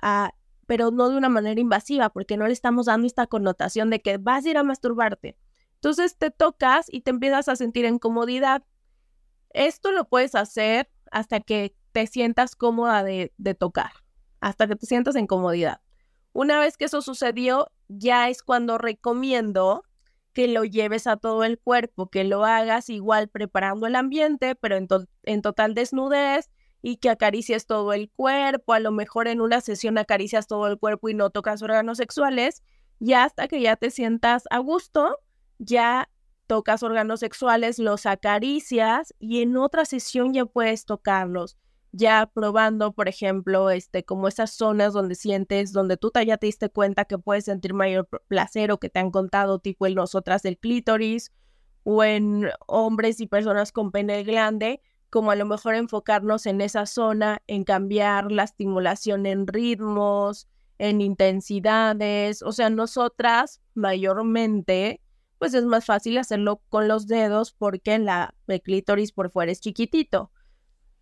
a, pero no de una manera invasiva, porque no le estamos dando esta connotación de que vas a ir a masturbarte. Entonces te tocas y te empiezas a sentir en comodidad. Esto lo puedes hacer hasta que te sientas cómoda de, de tocar hasta que te sientas en comodidad. Una vez que eso sucedió, ya es cuando recomiendo que lo lleves a todo el cuerpo, que lo hagas igual preparando el ambiente, pero en, total desnudez y que acaricies todo el cuerpo. A lo mejor en una sesión acaricias todo el cuerpo y no tocas órganos sexuales. Y hasta que ya te sientas a gusto, ya tocas órganos sexuales, los acaricias y en otra sesión ya puedes tocarlos ya probando, por ejemplo, este, como esas zonas donde sientes, donde tú ya te diste cuenta que puedes sentir mayor placer o que te han contado, tipo en nosotras del clítoris o en hombres y personas con pene grande, como a lo mejor enfocarnos en esa zona, en cambiar la estimulación en ritmos, en intensidades, o sea, nosotras mayormente, pues es más fácil hacerlo con los dedos porque la, el clítoris por fuera es chiquitito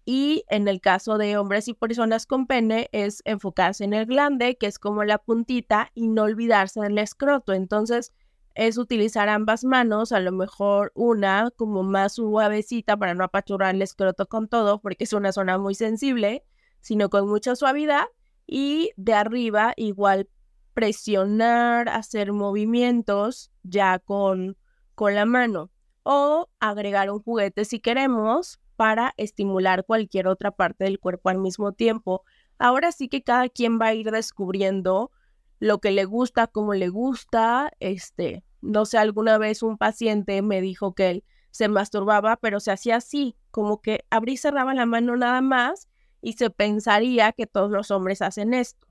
y en el caso de hombres y personas con pene es enfocarse en el glande, que es como la puntita, y no olvidarse del escroto. Entonces es utilizar ambas manos, a lo mejor una como más suavecita para no apachurrar el escroto con todo, porque es una zona muy sensible, sino con mucha suavidad. Y de arriba igual presionar, hacer movimientos ya con, con la mano. O agregar un juguete si queremos, para estimular cualquier otra parte del cuerpo al mismo tiempo. Ahora sí que cada quien va a ir descubriendo lo que le gusta, cómo le gusta. Este, no sé, alguna vez un paciente me dijo que él se masturbaba, pero se hacía así, como que abría y cerraba la mano nada más y se pensaría que todos los hombres hacen esto.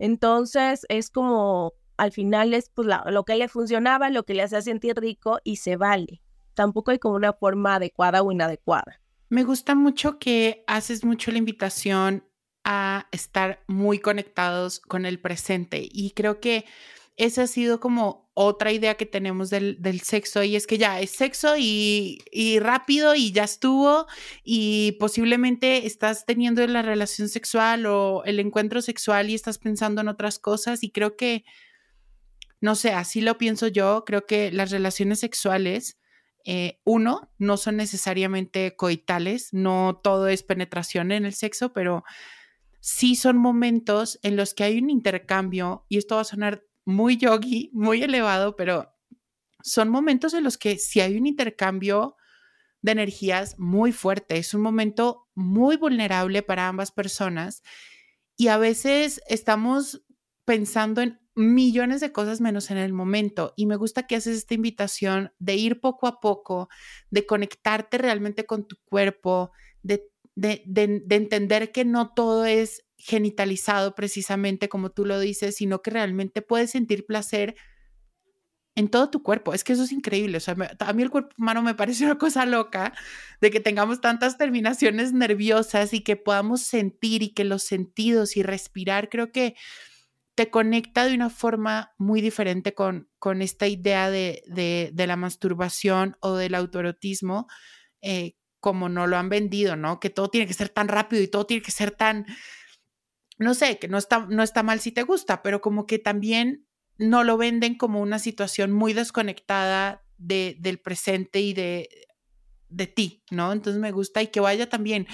Entonces es como, al final es pues, lo que le funcionaba, lo que le hacía sentir rico y se vale. Tampoco hay como una forma adecuada o inadecuada. Me gusta mucho que haces mucho la invitación a estar muy conectados con el presente y creo que esa ha sido como otra idea que tenemos del, sexo y es que ya es sexo y, y, rápido y ya estuvo y posiblemente estás teniendo la relación sexual o el encuentro sexual y estás pensando en otras cosas y creo que, no sé, así lo pienso yo, creo que las relaciones sexuales eh, uno, no son necesariamente coitales, no todo es penetración en el sexo, pero sí son momentos en los que hay un intercambio, y esto va a sonar muy yogi, muy elevado, pero son momentos en los que si hay un intercambio de energías muy fuerte, es un momento muy vulnerable para ambas personas y a veces estamos pensando en millones de cosas menos en el momento. Y me gusta que haces esta invitación de ir poco a poco, de conectarte realmente con tu cuerpo, de, de, de, entender que no todo es genitalizado precisamente como tú lo dices, sino que realmente puedes sentir placer en todo tu cuerpo. Es que eso es increíble. O sea, a mí el cuerpo humano me parece una cosa loca de que tengamos tantas terminaciones nerviosas y que podamos sentir y que los sentidos y respirar, creo que te conecta de una forma muy diferente con, con esta idea de, de, la masturbación o del autoerotismo, eh, como no lo han vendido, ¿no? Que todo tiene que ser tan rápido y todo tiene que ser tan, no sé, que no está, no está mal si te gusta, pero como que también no lo venden como una situación muy desconectada de, del presente y de, de ti, ¿no? Entonces me gusta y que vaya también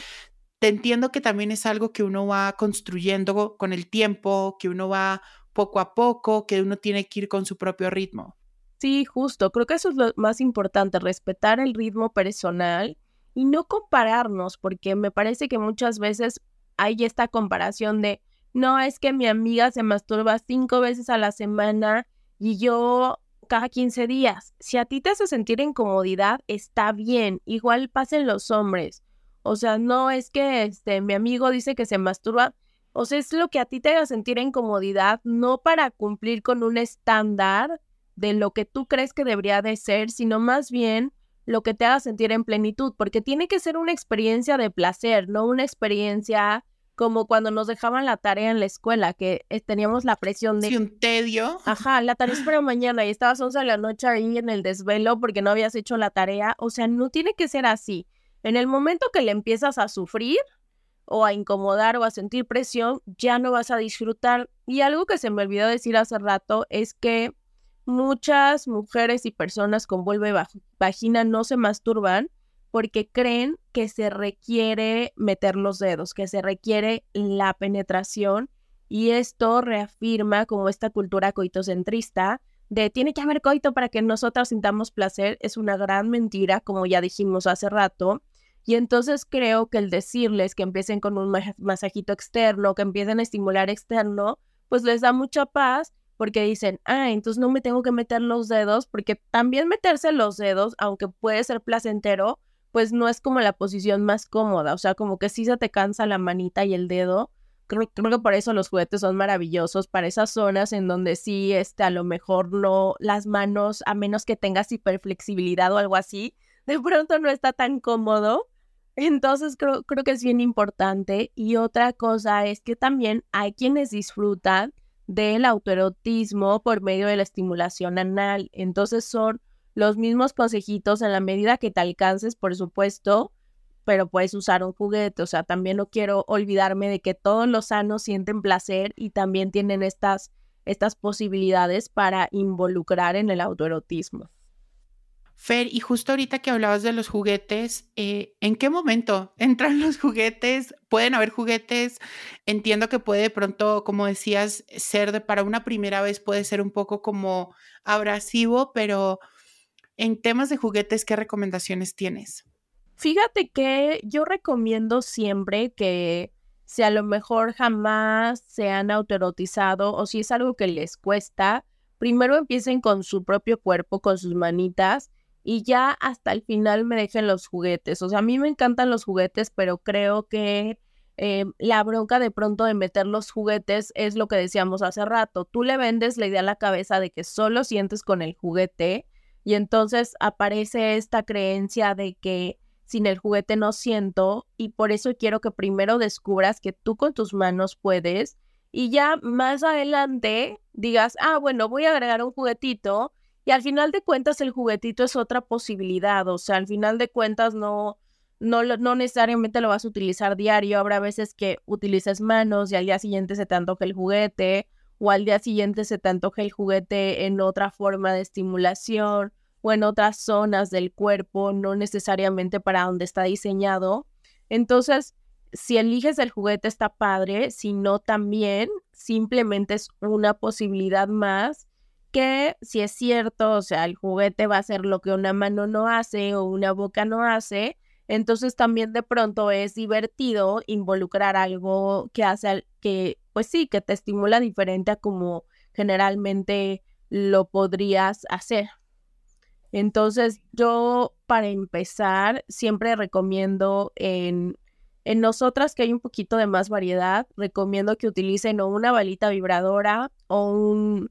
entiendo que también es algo que uno va construyendo con el tiempo, que uno va poco a poco, que uno tiene que ir con su propio ritmo. Sí, justo. Creo que eso es lo más importante, respetar el ritmo personal y no compararnos, porque me parece que muchas veces hay esta comparación de, no, es que mi amiga se masturba cinco veces a la semana y yo cada 15 días. Si a ti te hace sentir incomodidad, está bien. Igual pasen los hombres. O sea, no es que este, mi amigo dice que se masturba. O sea, es lo que a ti te haga sentir incomodidad, no para cumplir con un estándar de lo que tú crees que debería de ser, sino más bien lo que te haga sentir en plenitud, porque tiene que ser una experiencia de placer, no una experiencia como cuando nos dejaban la tarea en la escuela, que eh, teníamos la presión de... Sí, un tedio. Ajá, la tarea es para mañana y estabas 11 de la noche ahí en el desvelo porque no habías hecho la tarea. O sea, no tiene que ser así. En el momento que le empiezas a sufrir o a incomodar o a sentir presión, ya no vas a disfrutar. Y algo que se me olvidó decir hace rato es que muchas mujeres y personas con vulva y vagina no se masturban porque creen que se requiere meter los dedos, que se requiere la penetración y esto reafirma como esta cultura coitocentrista de tiene que haber coito para que nosotras sintamos placer es una gran mentira, como ya dijimos hace rato. Y entonces creo que el decirles que empiecen con un masajito externo, que empiecen a estimular externo, pues les da mucha paz porque dicen, ah, entonces no me tengo que meter los dedos, porque también meterse los dedos, aunque puede ser placentero, pues no es como la posición más cómoda, o sea, como que sí se te cansa la manita y el dedo. Creo, que por eso los juguetes son maravillosos para esas zonas en donde sí, este, a lo mejor no, las manos, a menos que tengas hiperflexibilidad o algo así, de pronto no está tan cómodo. Entonces creo, creo que es bien importante. Y otra cosa es que también hay quienes disfrutan del autoerotismo por medio de la estimulación anal. Entonces son los mismos consejitos en la medida que te alcances, por supuesto, pero puedes usar un juguete. O sea, también no quiero olvidarme de que todos los sanos sienten placer y también tienen estas, estas posibilidades para involucrar en el autoerotismo. Fer, y justo ahorita que hablabas de los juguetes, eh, ¿en qué momento entran los juguetes? ¿Pueden haber juguetes? Entiendo que puede de pronto, como decías, ser de para una primera vez, puede ser un poco como abrasivo, pero en temas de juguetes, ¿qué recomendaciones tienes? Fíjate que yo recomiendo siempre que si a lo mejor jamás se han autoerotizado o si es algo que les cuesta, primero empiecen con su propio cuerpo, con sus manitas y ya hasta el final me dejen los juguetes. O sea, a mí me encantan los juguetes, pero creo que eh, la bronca de pronto de meter los juguetes es lo que decíamos hace rato. Tú le vendes la idea a la cabeza de que solo sientes con el juguete y entonces aparece esta creencia de que sin el juguete no siento y por eso quiero que primero descubras que tú con tus manos puedes y ya más adelante digas, ah, bueno, voy a agregar un juguetito y al final de cuentas el juguetito es otra posibilidad, o sea, al final de cuentas no, no, no necesariamente lo vas a utilizar diario, habrá veces que utilices manos y al día siguiente se te antoja el juguete o al día siguiente se te antoja el juguete en otra forma de estimulación o en otras zonas del cuerpo, no necesariamente para donde está diseñado. Entonces, si eliges el juguete está padre, si no también simplemente es una posibilidad más que si es cierto, o sea, el juguete va a hacer lo que una mano no hace o una boca no hace, entonces también de pronto es divertido involucrar algo que hace que pues sí, que te estimula diferente a como generalmente lo podrías hacer. Entonces, yo para empezar, siempre recomiendo en, en nosotras que hay un poquito de más variedad, recomiendo que utilicen o una balita vibradora o un,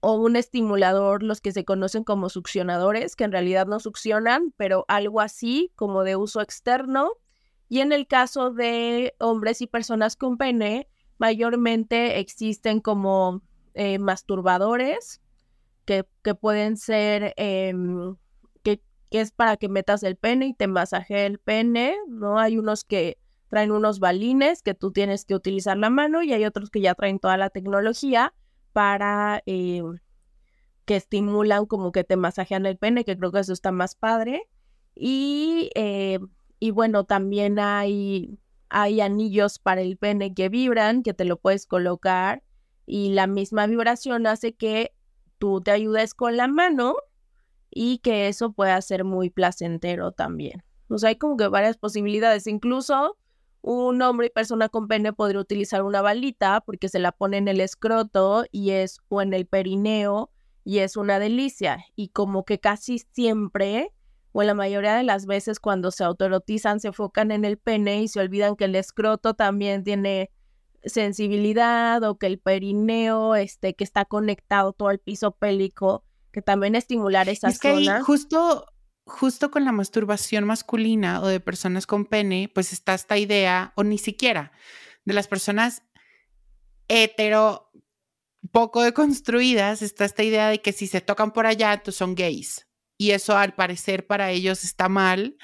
o un estimulador, los que se conocen como succionadores, que en realidad no succionan, pero algo así como de uso externo. Y en el caso de hombres y personas con pene, mayormente existen como eh, masturbadores que, que, pueden ser, em, que, que, es para que metas el pene y te masaje el pene, ¿no? Hay unos que traen unos balines que tú tienes que utilizar la mano y hay otros que ya traen toda la tecnología para em, que estimulan como que te masajean el pene, que creo que eso está más padre. Y, eh, y bueno, también hay hay anillos para el pene que vibran, que te lo puedes colocar y la misma vibración hace que tú te ayudes con la mano y que eso pueda ser muy placentero también. O sea, hay como que varias posibilidades. Incluso un hombre y persona con pene podría utilizar una balita porque se la pone en el escroto y es o en el perineo y es una delicia. Y como que casi siempre o la mayoría de las veces cuando se autoerotizan se enfocan en el pene y se olvidan que el escroto también tiene sensibilidad o que el perineo, este, que está conectado todo el piso pélico, que también estimular esas es que zonas. justo justo con la masturbación masculina o de personas con pene, pues está esta idea, o ni siquiera, de las personas hetero poco deconstruidas, está esta idea de que si se tocan por allá, entonces son gays. Y eso al parecer para ellos está mal.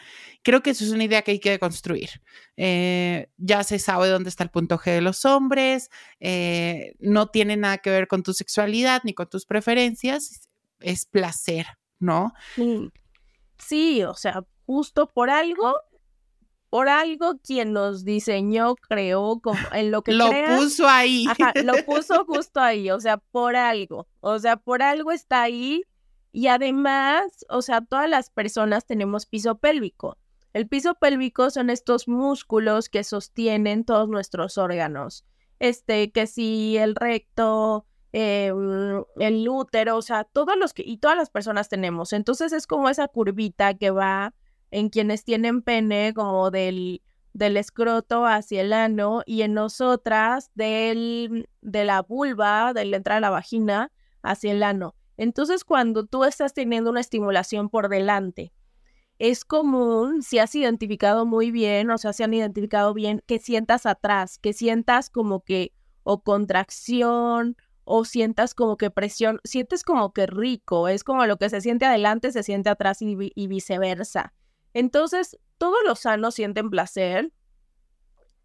Creo que eso es una idea que hay que deconstruir. Eh, ya se sabe dónde está el punto G de los hombres, eh, no tiene nada que ver con tu sexualidad ni con tus preferencias, es placer, ¿no? Sí, o sea, justo por algo por algo quien nos diseñó, creó, como en lo que Lo puso ahí. Ajá, lo puso justo ahí, o sea, por algo. O sea, por algo está ahí. Y además, o sea, todas las personas tenemos piso pélvico. El piso pélvico son estos músculos que sostienen todos nuestros órganos. Este, que si el recto, em, el útero, o sea, todos los que, y todas las personas tenemos. Entonces es como esa curvita que va en quienes tienen pene como del, del escroto hacia el ano y en nosotras del, de la vulva, de la entrada a la vagina hacia el ano. Entonces, cuando tú estás teniendo una estimulación por delante, es común, si has identificado muy bien, o sea, si han identificado bien, que sientas atrás, que sientas como que o contracción o sientas como que presión, sientes como que rico, es como lo que se siente adelante se siente atrás y, y viceversa. Entonces, todos los sanos sienten placer.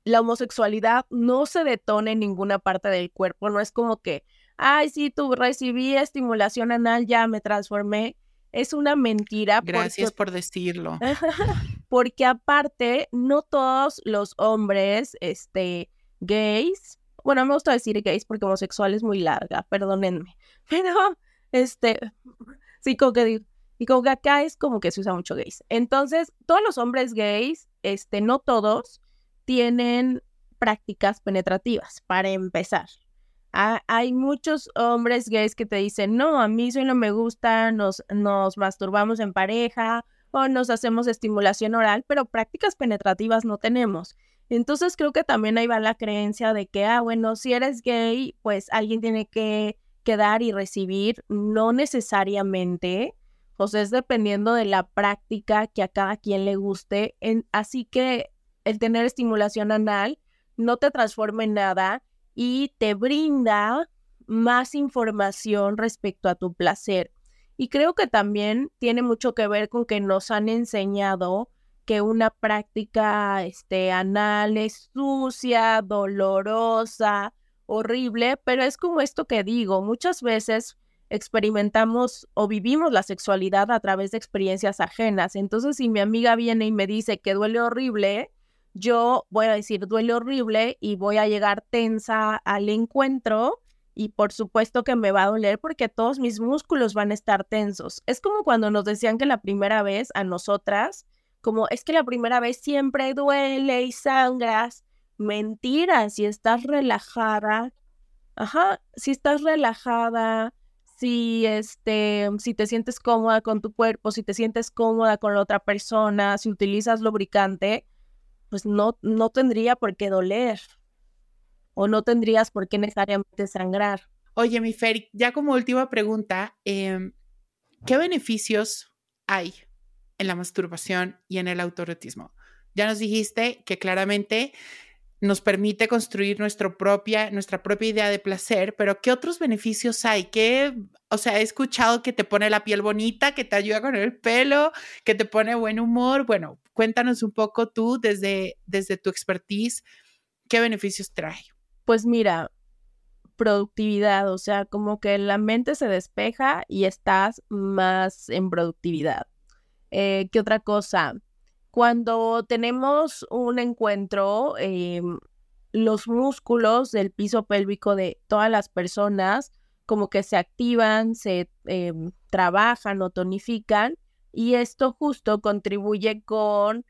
La homosexualidad no se detona en ninguna parte del cuerpo, no es como que, ay, sí, tú recibí estimulación anal, ya me transformé. Es una mentira. Gracias por decirlo. porque aparte, no todos los hombres, este, gays, bueno, me gusta decir gays porque homosexual es muy larga, perdónenme, pero, este, sí, como que digo, y como que acá es como que se usa mucho gays. Entonces, todos los hombres gays, este, no todos, tienen prácticas penetrativas, para empezar. hay muchos hombres gays que te dicen, no, a mí eso no me gusta, nos, nos masturbamos en pareja o nos hacemos estimulación oral, pero prácticas penetrativas no tenemos. Entonces creo que también ahí va la creencia de que, ah, bueno, si eres gay, pues alguien tiene que, que dar y recibir, no necesariamente pues es dependiendo de la práctica que a cada quien le guste. así que el tener estimulación anal no te transforma en nada y te brinda más información respecto a tu placer. Y creo que también tiene mucho que ver con que nos han enseñado que una práctica este, anal es sucia, dolorosa, horrible, pero es como esto que digo, muchas veces experimentamos o vivimos la sexualidad a través de experiencias ajenas. Entonces, si mi amiga viene y me dice que duele horrible, yo voy a decir duele horrible y voy a llegar tensa al encuentro y por supuesto que me va a doler porque todos mis músculos van a estar tensos. Es como cuando nos decían que la primera vez a nosotras, como es que la primera vez siempre duele y sangras. Mentira, si estás relajada, ajá, si estás relajada, si este, si te sientes cómoda con tu cuerpo, si te sientes cómoda con la otra persona, si utilizas lubricante, pues no, no tendría por qué doler o no tendrías por qué necesariamente sangrar. Oye, mi Fer, ya como última pregunta, em, ¿qué beneficios hay en la masturbación y en el autorotismo? Ya nos dijiste que claramente nos permite construir nuestra propia idea de placer, pero ¿qué otros beneficios hay? ¿Qué, o sea, he escuchado que te pone la piel bonita, que te ayuda con el pelo, que te pone buen humor. Bueno, cuéntanos un poco tú desde, desde tu expertise, ¿qué beneficios trae? Pues mira, productividad, o sea, como que la mente se despeja y estás más en productividad. Eh, ¿Qué otra cosa? Cuando tenemos un encuentro, em, los músculos del piso pélvico de todas las personas como que se activan, se em, trabajan o tonifican y esto justo contribuye con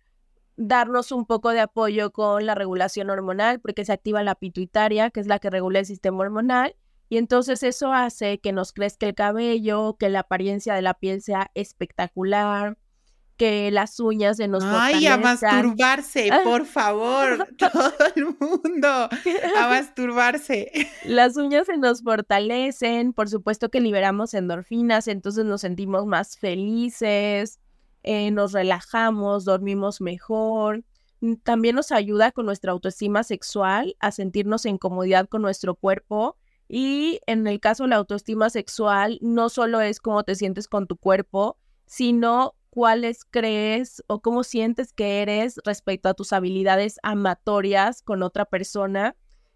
darnos un poco de apoyo con la regulación hormonal porque se activa la pituitaria, que es la que regula el sistema hormonal, y entonces eso hace que nos crezca el cabello, que la apariencia de la piel sea espectacular, que las uñas se nos Ay, a masturbarse, por favor, todo el mundo, a masturbarse. Las uñas se nos fortalecen, por supuesto que liberamos endorfinas, entonces nos sentimos más felices. Eh, nos relajamos, dormimos mejor. Mm, también nos ayuda con nuestra autoestima sexual a sentirnos en comodidad con nuestro cuerpo. Y en el caso de la autoestima sexual, no solo es cómo te sientes con tu cuerpo, sino cuáles crees o cómo sientes que eres respecto a tus habilidades amatorias con otra persona.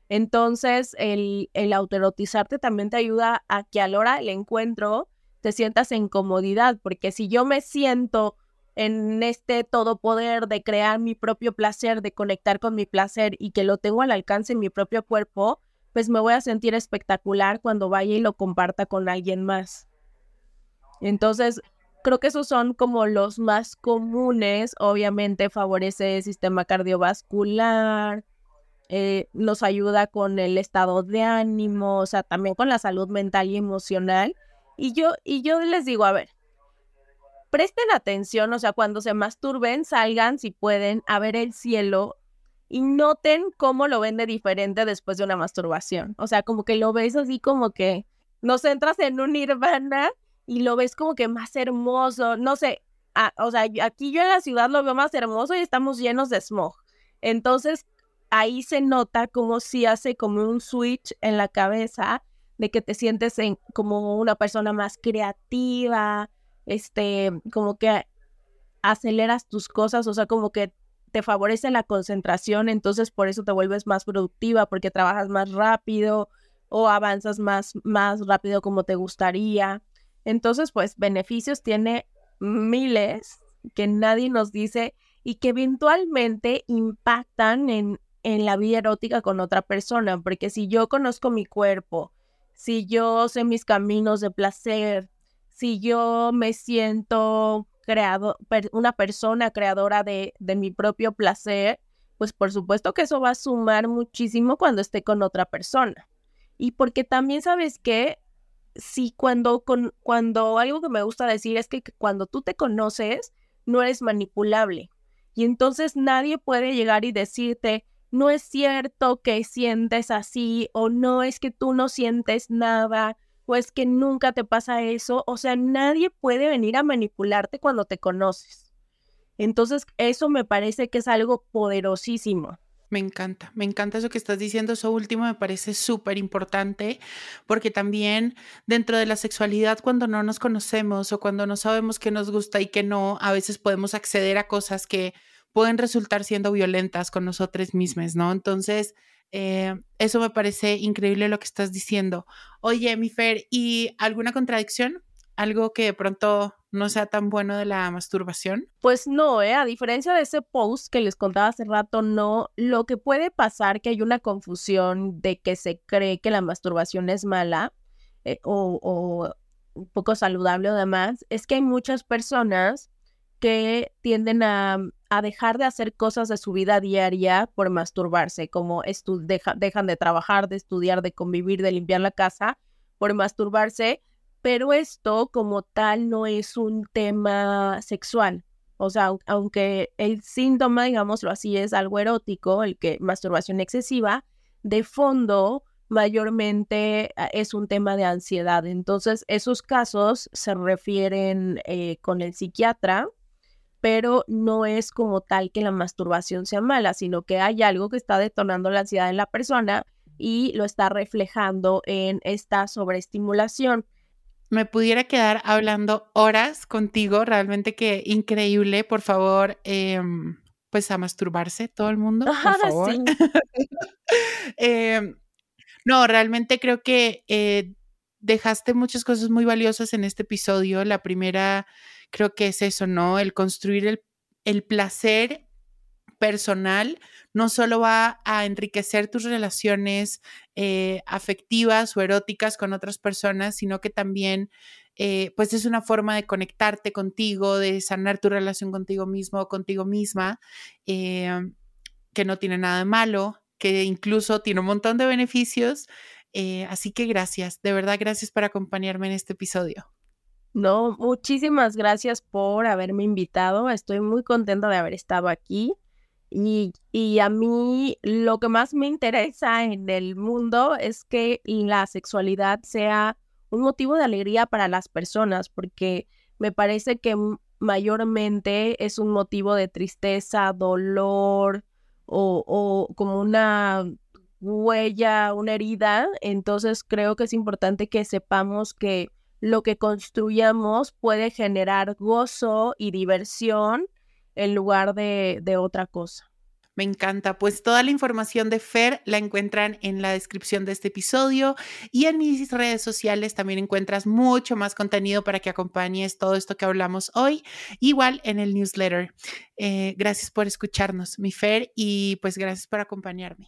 Entonces, el, el autoerotizarte también te ayuda a que a la hora del encuentro te sientas en comodidad, porque si yo me siento en este todopoder de crear mi propio placer, de conectar con mi placer y que lo tengo al alcance en mi propio cuerpo, pues me voy a sentir espectacular cuando vaya y lo comparta con alguien más. Entonces, creo que esos son como los más comunes. Obviamente favorece el sistema cardiovascular, eh, nos ayuda con el estado de ánimo, o sea, también con la salud mental y emocional. Y yo, y yo les digo, a ver, presten atención, o sea, cuando se masturben, salgan si pueden a ver el cielo y noten cómo lo ven de diferente después de una masturbación. O sea, como que lo ves así como que nos entras en un nirvana y lo ves como que más hermoso, no sé, o sea, aquí yo en la ciudad lo veo más hermoso y estamos llenos de smog. Entonces, ahí se nota como si hace como un switch en la cabeza de que te sientes en, como una persona más creativa, este, como que aceleras tus cosas, o sea, como que te favorece la concentración, entonces por eso te vuelves más productiva, porque trabajas más rápido o avanzas más, más rápido como te gustaría. Entonces, pues beneficios tiene miles que nadie nos dice y que eventualmente impactan en, en la vida erótica con otra persona, porque si yo conozco mi cuerpo, si yo sé mis caminos de placer, si yo me siento creado, una persona creadora de, mi propio placer, pues por supuesto que eso va a sumar muchísimo cuando esté con otra persona. Y porque también sabes que sí, cuando, con, cuando algo que me gusta decir es que cuando tú te conoces, no eres manipulable. Y entonces nadie puede llegar y decirte, no es cierto que sientes así, o no es que tú no sientes nada, o es que nunca te pasa eso. O sea, nadie puede venir a manipularte cuando te conoces. Entonces, eso me parece que es algo poderosísimo. Me encanta, me encanta eso que estás diciendo. Eso último me parece súper importante porque también dentro de la sexualidad, cuando no nos conocemos o cuando no sabemos qué nos gusta y qué no, a veces podemos acceder a cosas que pueden resultar siendo violentas con nosotros mismos, ¿no? Entonces, eh, eso me parece increíble lo que estás diciendo. Oye, mi Fer, ¿y alguna contradicción? algo que de pronto no sea tan bueno de la masturbación? Pues no, ¿eh? a diferencia de ese post que les contaba hace rato, no. Lo que puede pasar que hay una confusión de que se cree que la masturbación es mala eh, o, o poco saludable o demás, es que hay muchas personas que tienden a, a, dejar de hacer cosas de su vida diaria por masturbarse, como dejan de trabajar, de estudiar, de convivir, de limpiar la casa, por masturbarse pero esto como tal no es un tema sexual. O sea, aunque el síntoma, digámoslo así, es algo erótico, el que masturbación excesiva, de fondo mayormente ah, es un tema de ansiedad. Entonces, esos casos se refieren eh, con el psiquiatra, pero no es como tal que la masturbación sea mala, sino que hay algo que está detonando la ansiedad en la persona y lo está reflejando en esta sobreestimulación me pudiera quedar hablando horas contigo, realmente que increíble, por favor, em, pues a masturbarse todo el mundo, por favor. Em, no, realmente creo que eh, dejaste muchas cosas muy valiosas en este episodio. La primera creo que es eso, ¿no? El construir el, el placer personal no solo va a enriquecer tus relaciones eh, afectivas o eróticas con otras personas, sino que también eh, pues es una forma de conectarte contigo, de sanar tu relación contigo mismo o contigo misma, eh, que no tiene nada de malo, que incluso tiene un montón de beneficios. así que gracias, de verdad gracias por acompañarme en este episodio. No, muchísimas gracias por haberme invitado. Estoy muy contenta de haber estado aquí. Y, a mí lo que más me interesa en el mundo es que la sexualidad sea un motivo de alegría para las personas, porque me parece que mayormente es un motivo de tristeza, dolor o, o como una huella, una herida. Entonces creo que es importante que sepamos que lo que construyamos puede generar gozo y diversión en lugar de, de otra cosa. Me encanta. Pues toda la información de Fer la encuentran en la descripción de este episodio y en mis redes sociales también encuentras mucho más contenido para que acompañes todo esto que hablamos hoy, igual en el newsletter. Eh, gracias por escucharnos, mi Fer, y pues gracias por acompañarme.